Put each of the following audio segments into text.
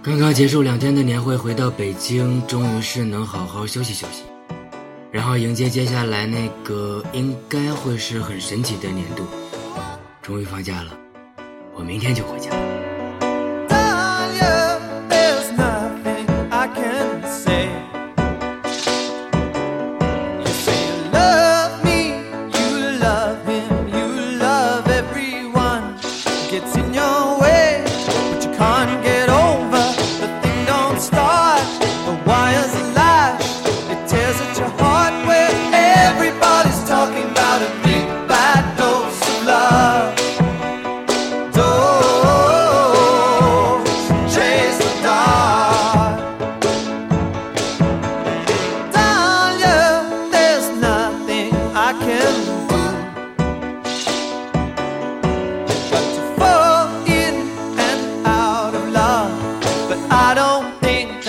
刚刚结束两天的年会，回到北京，终于是能好好休息休息，然后迎接接下来那个应该会是很神奇的年度。终于放假了，我明天就回家。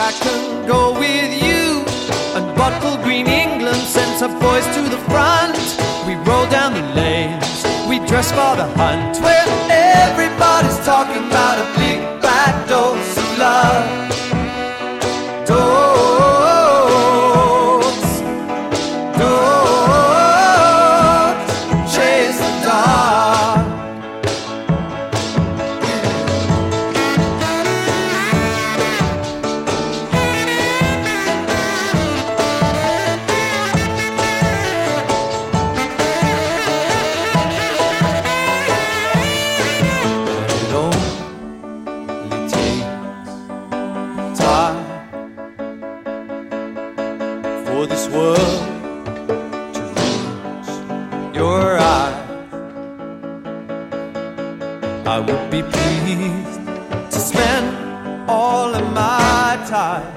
I can go with you. And bottle green England sends her boys to the front. We roll down the lanes, we dress for the hunt. For this world to reach your eyes. I would be pleased to spend all of my time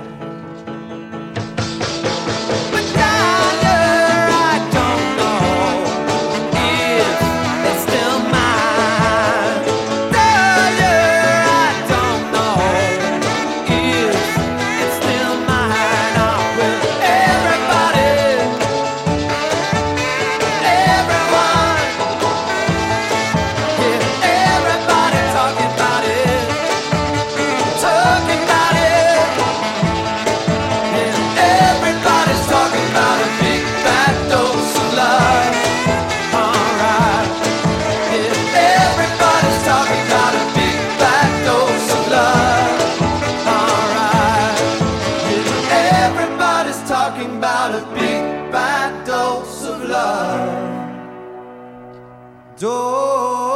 love. Don't